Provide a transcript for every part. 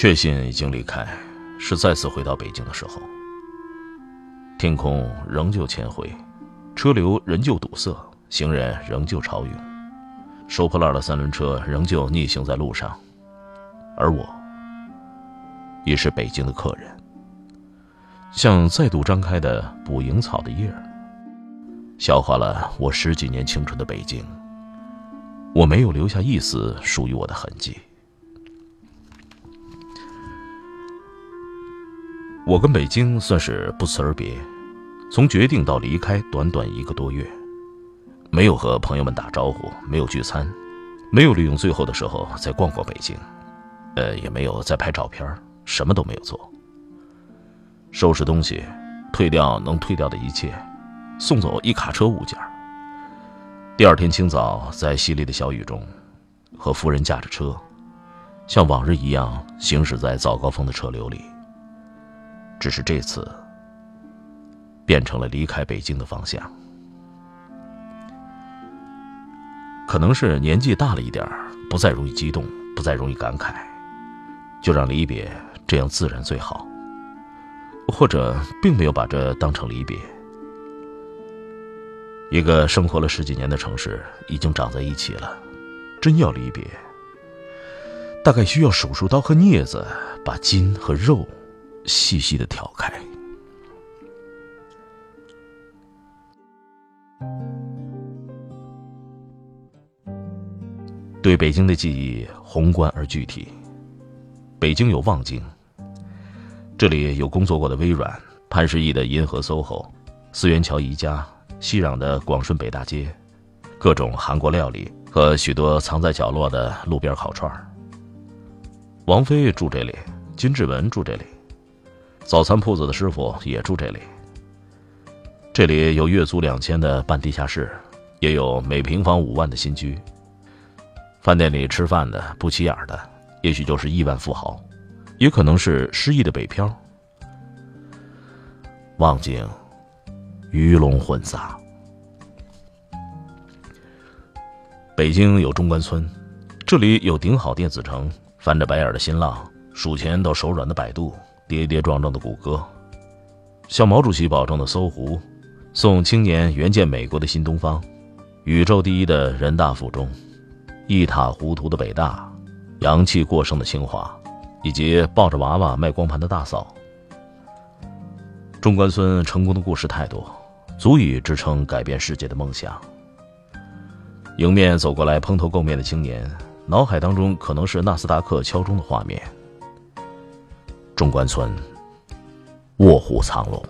确信已经离开，是再次回到北京的时候。天空仍旧铅灰，车流仍旧堵塞，行人仍旧潮涌，收破烂的三轮车仍旧逆行在路上，而我，已是北京的客人，像再度张开的捕蝇草的叶儿，消化了我十几年青春的北京，我没有留下一丝属于我的痕迹。我跟北京算是不辞而别，从决定到离开，短短一个多月，没有和朋友们打招呼，没有聚餐，没有利用最后的时候再逛逛北京，呃，也没有再拍照片，什么都没有做。收拾东西，退掉能退掉的一切，送走一卡车物件。第二天清早，在淅沥的小雨中，和夫人驾着车，像往日一样行驶在早高峰的车流里。只是这次，变成了离开北京的方向。可能是年纪大了一点不再容易激动，不再容易感慨，就让离别这样自然最好。或者并没有把这当成离别。一个生活了十几年的城市已经长在一起了，真要离别，大概需要手术刀和镊子把筋和肉。细细的挑开。对北京的记忆宏观而具体。北京有望京，这里有工作过的微软、潘石屹的银河 SOHO、四元桥宜家、熙攘的广顺北大街，各种韩国料理和许多藏在角落的路边烤串王菲住这里，金志文住这里。早餐铺子的师傅也住这里。这里有月租两千的半地下室，也有每平方五万的新居。饭店里吃饭的不起眼的，也许就是亿万富豪，也可能是失意的北漂。望京，鱼龙混杂。北京有中关村，这里有顶好电子城，翻着白眼的新浪，数钱都手软的百度。跌跌撞撞的谷歌，向毛主席保证的搜狐，送青年援建美国的新东方，宇宙第一的人大附中，一塌糊涂的北大，洋气过剩的清华，以及抱着娃娃卖光盘的大嫂。中关村成功的故事太多，足以支撑改变世界的梦想。迎面走过来蓬头垢面的青年，脑海当中可能是纳斯达克敲钟的画面。中关村，卧虎藏龙。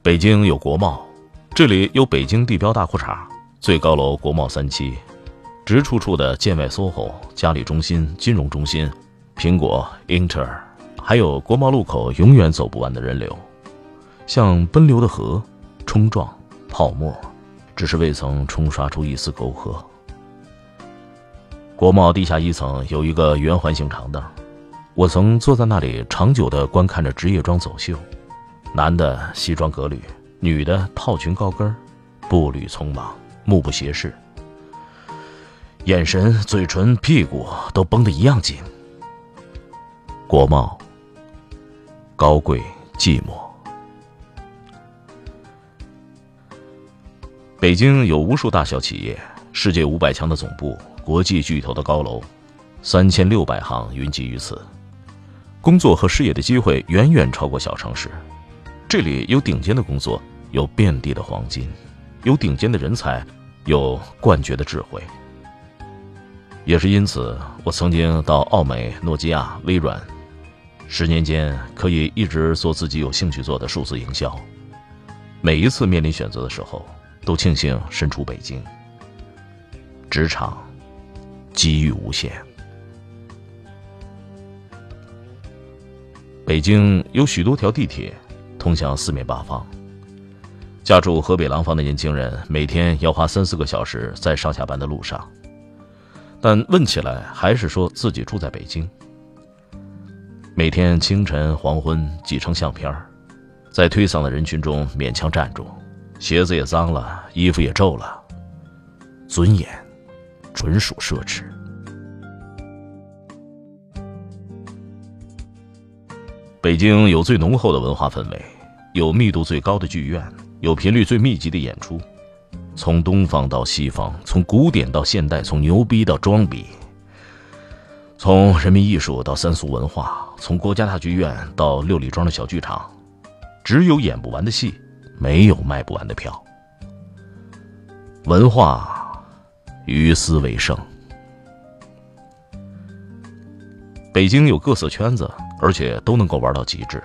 北京有国贸，这里有北京地标大裤衩，最高楼国贸三期，直处处的建外 SOHO、嘉里中心、金融中心、苹果、英特尔，还有国贸路口永远走不完的人流，像奔流的河，冲撞泡沫，只是未曾冲刷出一丝沟壑。国贸地下一层有一个圆环形长凳，我曾坐在那里长久地观看着职业装走秀，男的西装革履，女的套裙高跟，步履匆忙，目不斜视，眼神、嘴唇、屁股都绷得一样紧。国贸，高贵寂寞。北京有无数大小企业，世界五百强的总部。国际巨头的高楼，三千六百行云集于此，工作和事业的机会远远超过小城市。这里有顶尖的工作，有遍地的黄金，有顶尖的人才，有冠绝的智慧。也是因此，我曾经到奥美、诺基亚、微软，十年间可以一直做自己有兴趣做的数字营销。每一次面临选择的时候，都庆幸身处北京。职场。机遇无限。北京有许多条地铁，通向四面八方。家住河北廊坊的年轻人，每天要花三四个小时在上下班的路上。但问起来，还是说自己住在北京。每天清晨、黄昏挤成相片在推搡的人群中勉强站住，鞋子也脏了，衣服也皱了，尊严纯属奢侈。北京有最浓厚的文化氛围，有密度最高的剧院，有频率最密集的演出。从东方到西方，从古典到现代，从牛逼到装逼，从人民艺术到三俗文化，从国家大剧院到六里庄的小剧场，只有演不完的戏，没有卖不完的票。文化于斯为盛。北京有各色圈子。而且都能够玩到极致。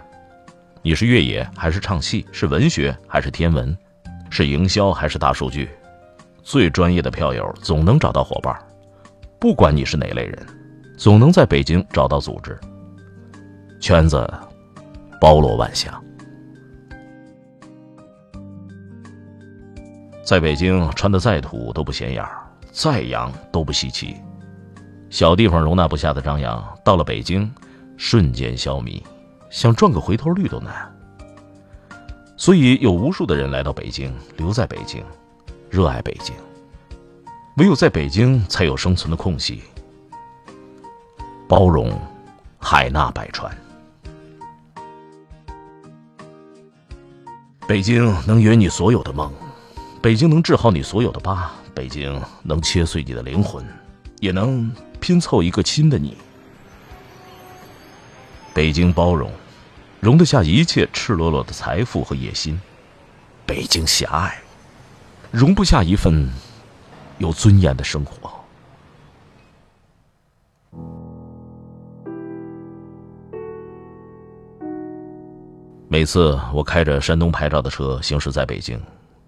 你是越野还是唱戏？是文学还是天文？是营销还是大数据？最专业的票友总能找到伙伴。不管你是哪类人，总能在北京找到组织。圈子包罗万象。在北京穿的再土都不显眼，再洋都不稀奇。小地方容纳不下的张扬，到了北京。瞬间消弭，想赚个回头率都难。所以有无数的人来到北京，留在北京，热爱北京。唯有在北京，才有生存的空隙。包容，海纳百川。北京能圆你所有的梦，北京能治好你所有的疤，北京能切碎你的灵魂，也能拼凑一个新的你。北京包容，容得下一切赤裸裸的财富和野心；北京狭隘，容不下一份有尊严的生活。每次我开着山东牌照的车行驶在北京，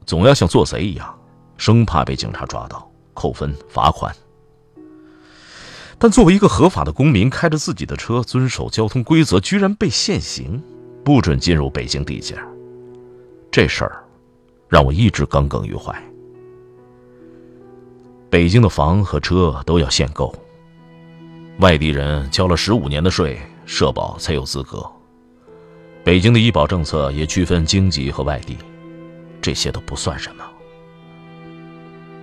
总要像做贼一样，生怕被警察抓到，扣分罚款。但作为一个合法的公民，开着自己的车，遵守交通规则，居然被限行，不准进入北京地界。这事儿让我一直耿耿于怀。北京的房和车都要限购，外地人交了十五年的税，社保才有资格。北京的医保政策也区分京籍和外地，这些都不算什么。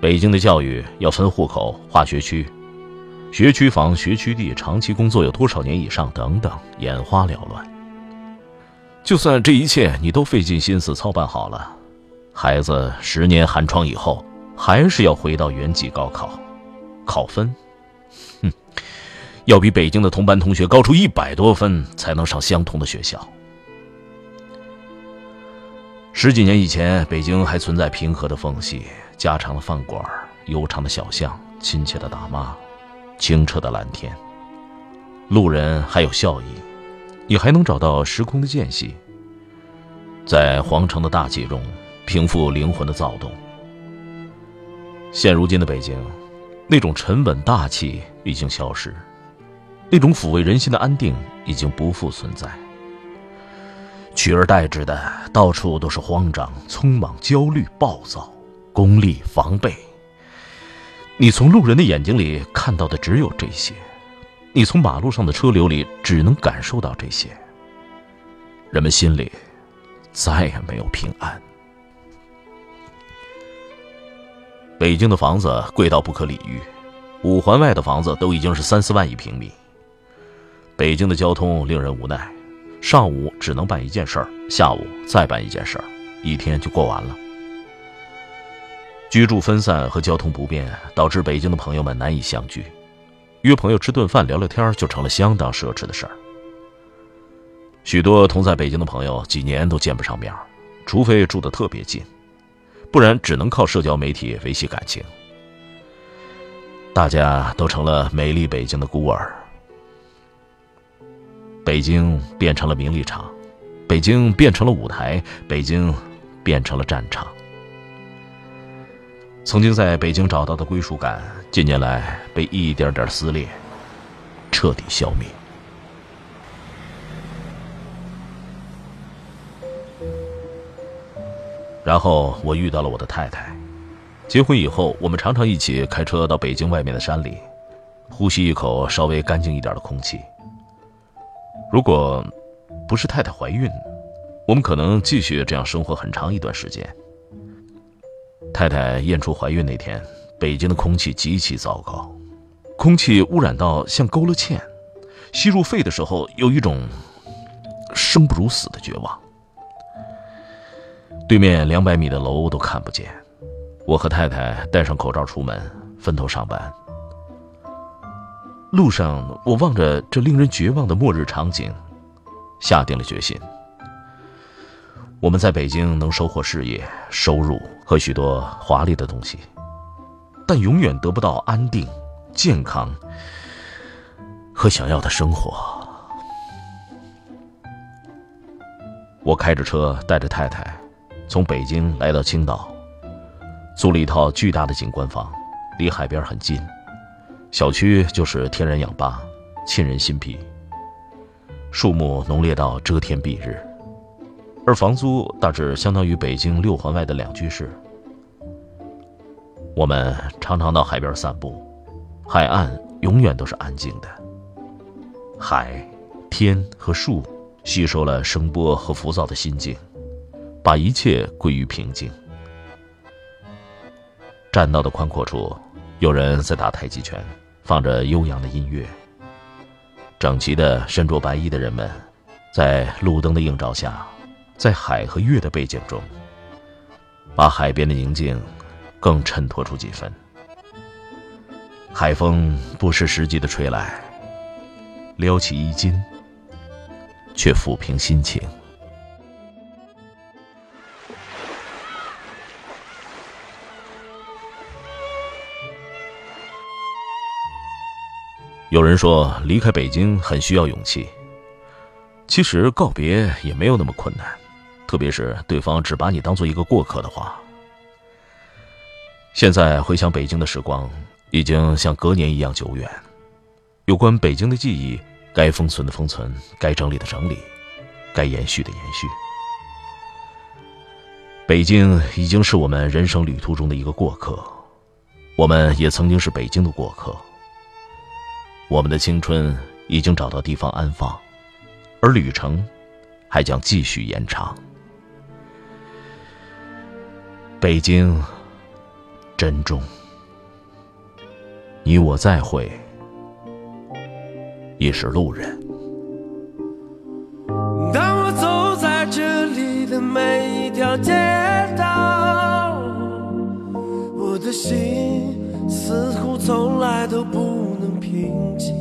北京的教育要分户口、划学区。学区房、学区地、长期工作有多少年以上等等，眼花缭乱。就算这一切你都费尽心思操办好了，孩子十年寒窗以后，还是要回到原籍高考，考分，哼，要比北京的同班同学高出一百多分才能上相同的学校。十几年以前，北京还存在平和的缝隙、家常的饭馆、悠长的小巷、亲切的大妈。清澈的蓝天，路人还有笑意，你还能找到时空的间隙，在皇城的大气中平复灵魂的躁动。现如今的北京，那种沉稳大气已经消失，那种抚慰人心的安定已经不复存在，取而代之的到处都是慌张、匆忙、焦虑、暴躁、功利、防备。你从路人的眼睛里看到的只有这些，你从马路上的车流里只能感受到这些。人们心里再也没有平安。北京的房子贵到不可理喻，五环外的房子都已经是三四万一平米。北京的交通令人无奈，上午只能办一件事儿，下午再办一件事儿，一天就过完了。居住分散和交通不便，导致北京的朋友们难以相聚，约朋友吃顿饭聊聊天就成了相当奢侈的事儿。许多同在北京的朋友几年都见不上面，除非住得特别近，不然只能靠社交媒体维系感情。大家都成了美丽北京的孤儿，北京变成了名利场，北京变成了舞台，北京变成了战场。曾经在北京找到的归属感，近年来被一点点撕裂，彻底消灭。然后我遇到了我的太太，结婚以后，我们常常一起开车到北京外面的山里，呼吸一口稍微干净一点的空气。如果不是太太怀孕，我们可能继续这样生活很长一段时间。太太验出怀孕那天，北京的空气极其糟糕，空气污染到像勾了芡，吸入肺的时候有一种生不如死的绝望。对面两百米的楼都看不见，我和太太戴上口罩出门，分头上班。路上，我望着这令人绝望的末日场景，下定了决心：我们在北京能收获事业、收入和许多华丽的东西，但永远得不到安定、健康和想要的生活。我开着车，带着太太。从北京来到青岛，租了一套巨大的景观房，离海边很近，小区就是天然氧吧，沁人心脾。树木浓烈到遮天蔽日，而房租大致相当于北京六环外的两居室。我们常常到海边散步，海岸永远都是安静的，海、天和树吸收了声波和浮躁的心境。把一切归于平静。栈道的宽阔处，有人在打太极拳，放着悠扬的音乐。整齐的身着白衣的人们，在路灯的映照下，在海和月的背景中，把海边的宁静更衬托出几分。海风不失时机的吹来，撩起衣襟，却抚平心情。有人说离开北京很需要勇气，其实告别也没有那么困难，特别是对方只把你当做一个过客的话。现在回想北京的时光，已经像隔年一样久远。有关北京的记忆，该封存的封存，该整理的整理，该延续的延续。北京已经是我们人生旅途中的一个过客，我们也曾经是北京的过客。我们的青春已经找到地方安放，而旅程还将继续延长。北京，珍重，你我再会，已是路人。当我走在这里的每一条街道，我的心似乎从来都不平静。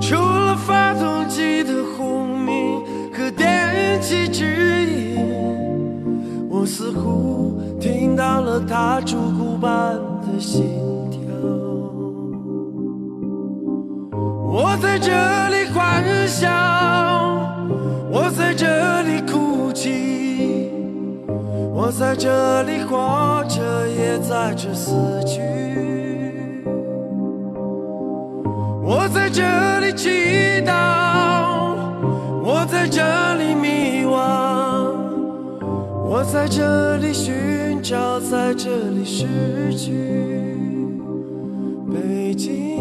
除了发动机的轰鸣和电气指引，我似乎听到了它烛鼓般的心跳。我在这里欢笑，我在这里哭泣，我在这里活着，也在这死去。在这里祈祷，我在这里迷惘，我在这里寻找，在这里失去。北京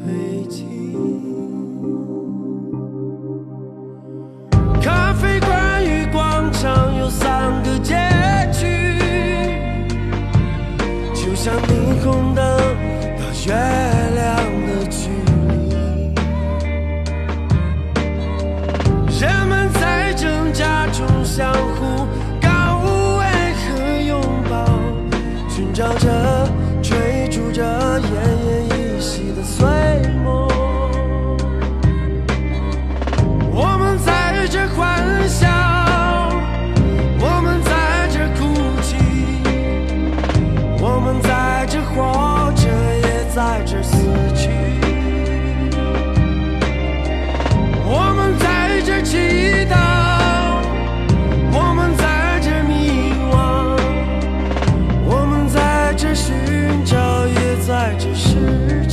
北京咖啡馆与广场有三个街区，就像霓虹灯。月亮的距离。人们在挣扎中相 Thank.